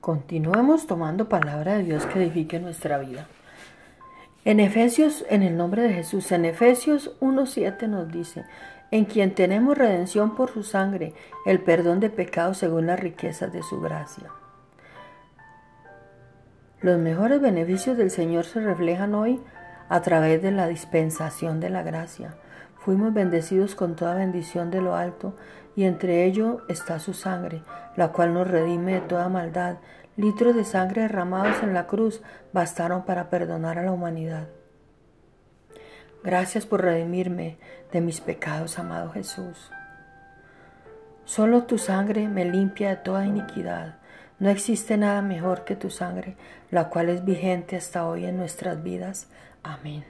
Continuemos tomando palabra de Dios que edifique nuestra vida. En Efesios, en el nombre de Jesús, en Efesios 1.7 nos dice, en quien tenemos redención por su sangre, el perdón de pecados según las riquezas de su gracia. Los mejores beneficios del Señor se reflejan hoy a través de la dispensación de la gracia. Fuimos bendecidos con toda bendición de lo alto, y entre ello está su sangre, la cual nos redime de toda maldad. Litros de sangre derramados en la cruz bastaron para perdonar a la humanidad. Gracias por redimirme de mis pecados, amado Jesús. Solo tu sangre me limpia de toda iniquidad. No existe nada mejor que tu sangre, la cual es vigente hasta hoy en nuestras vidas. Amén.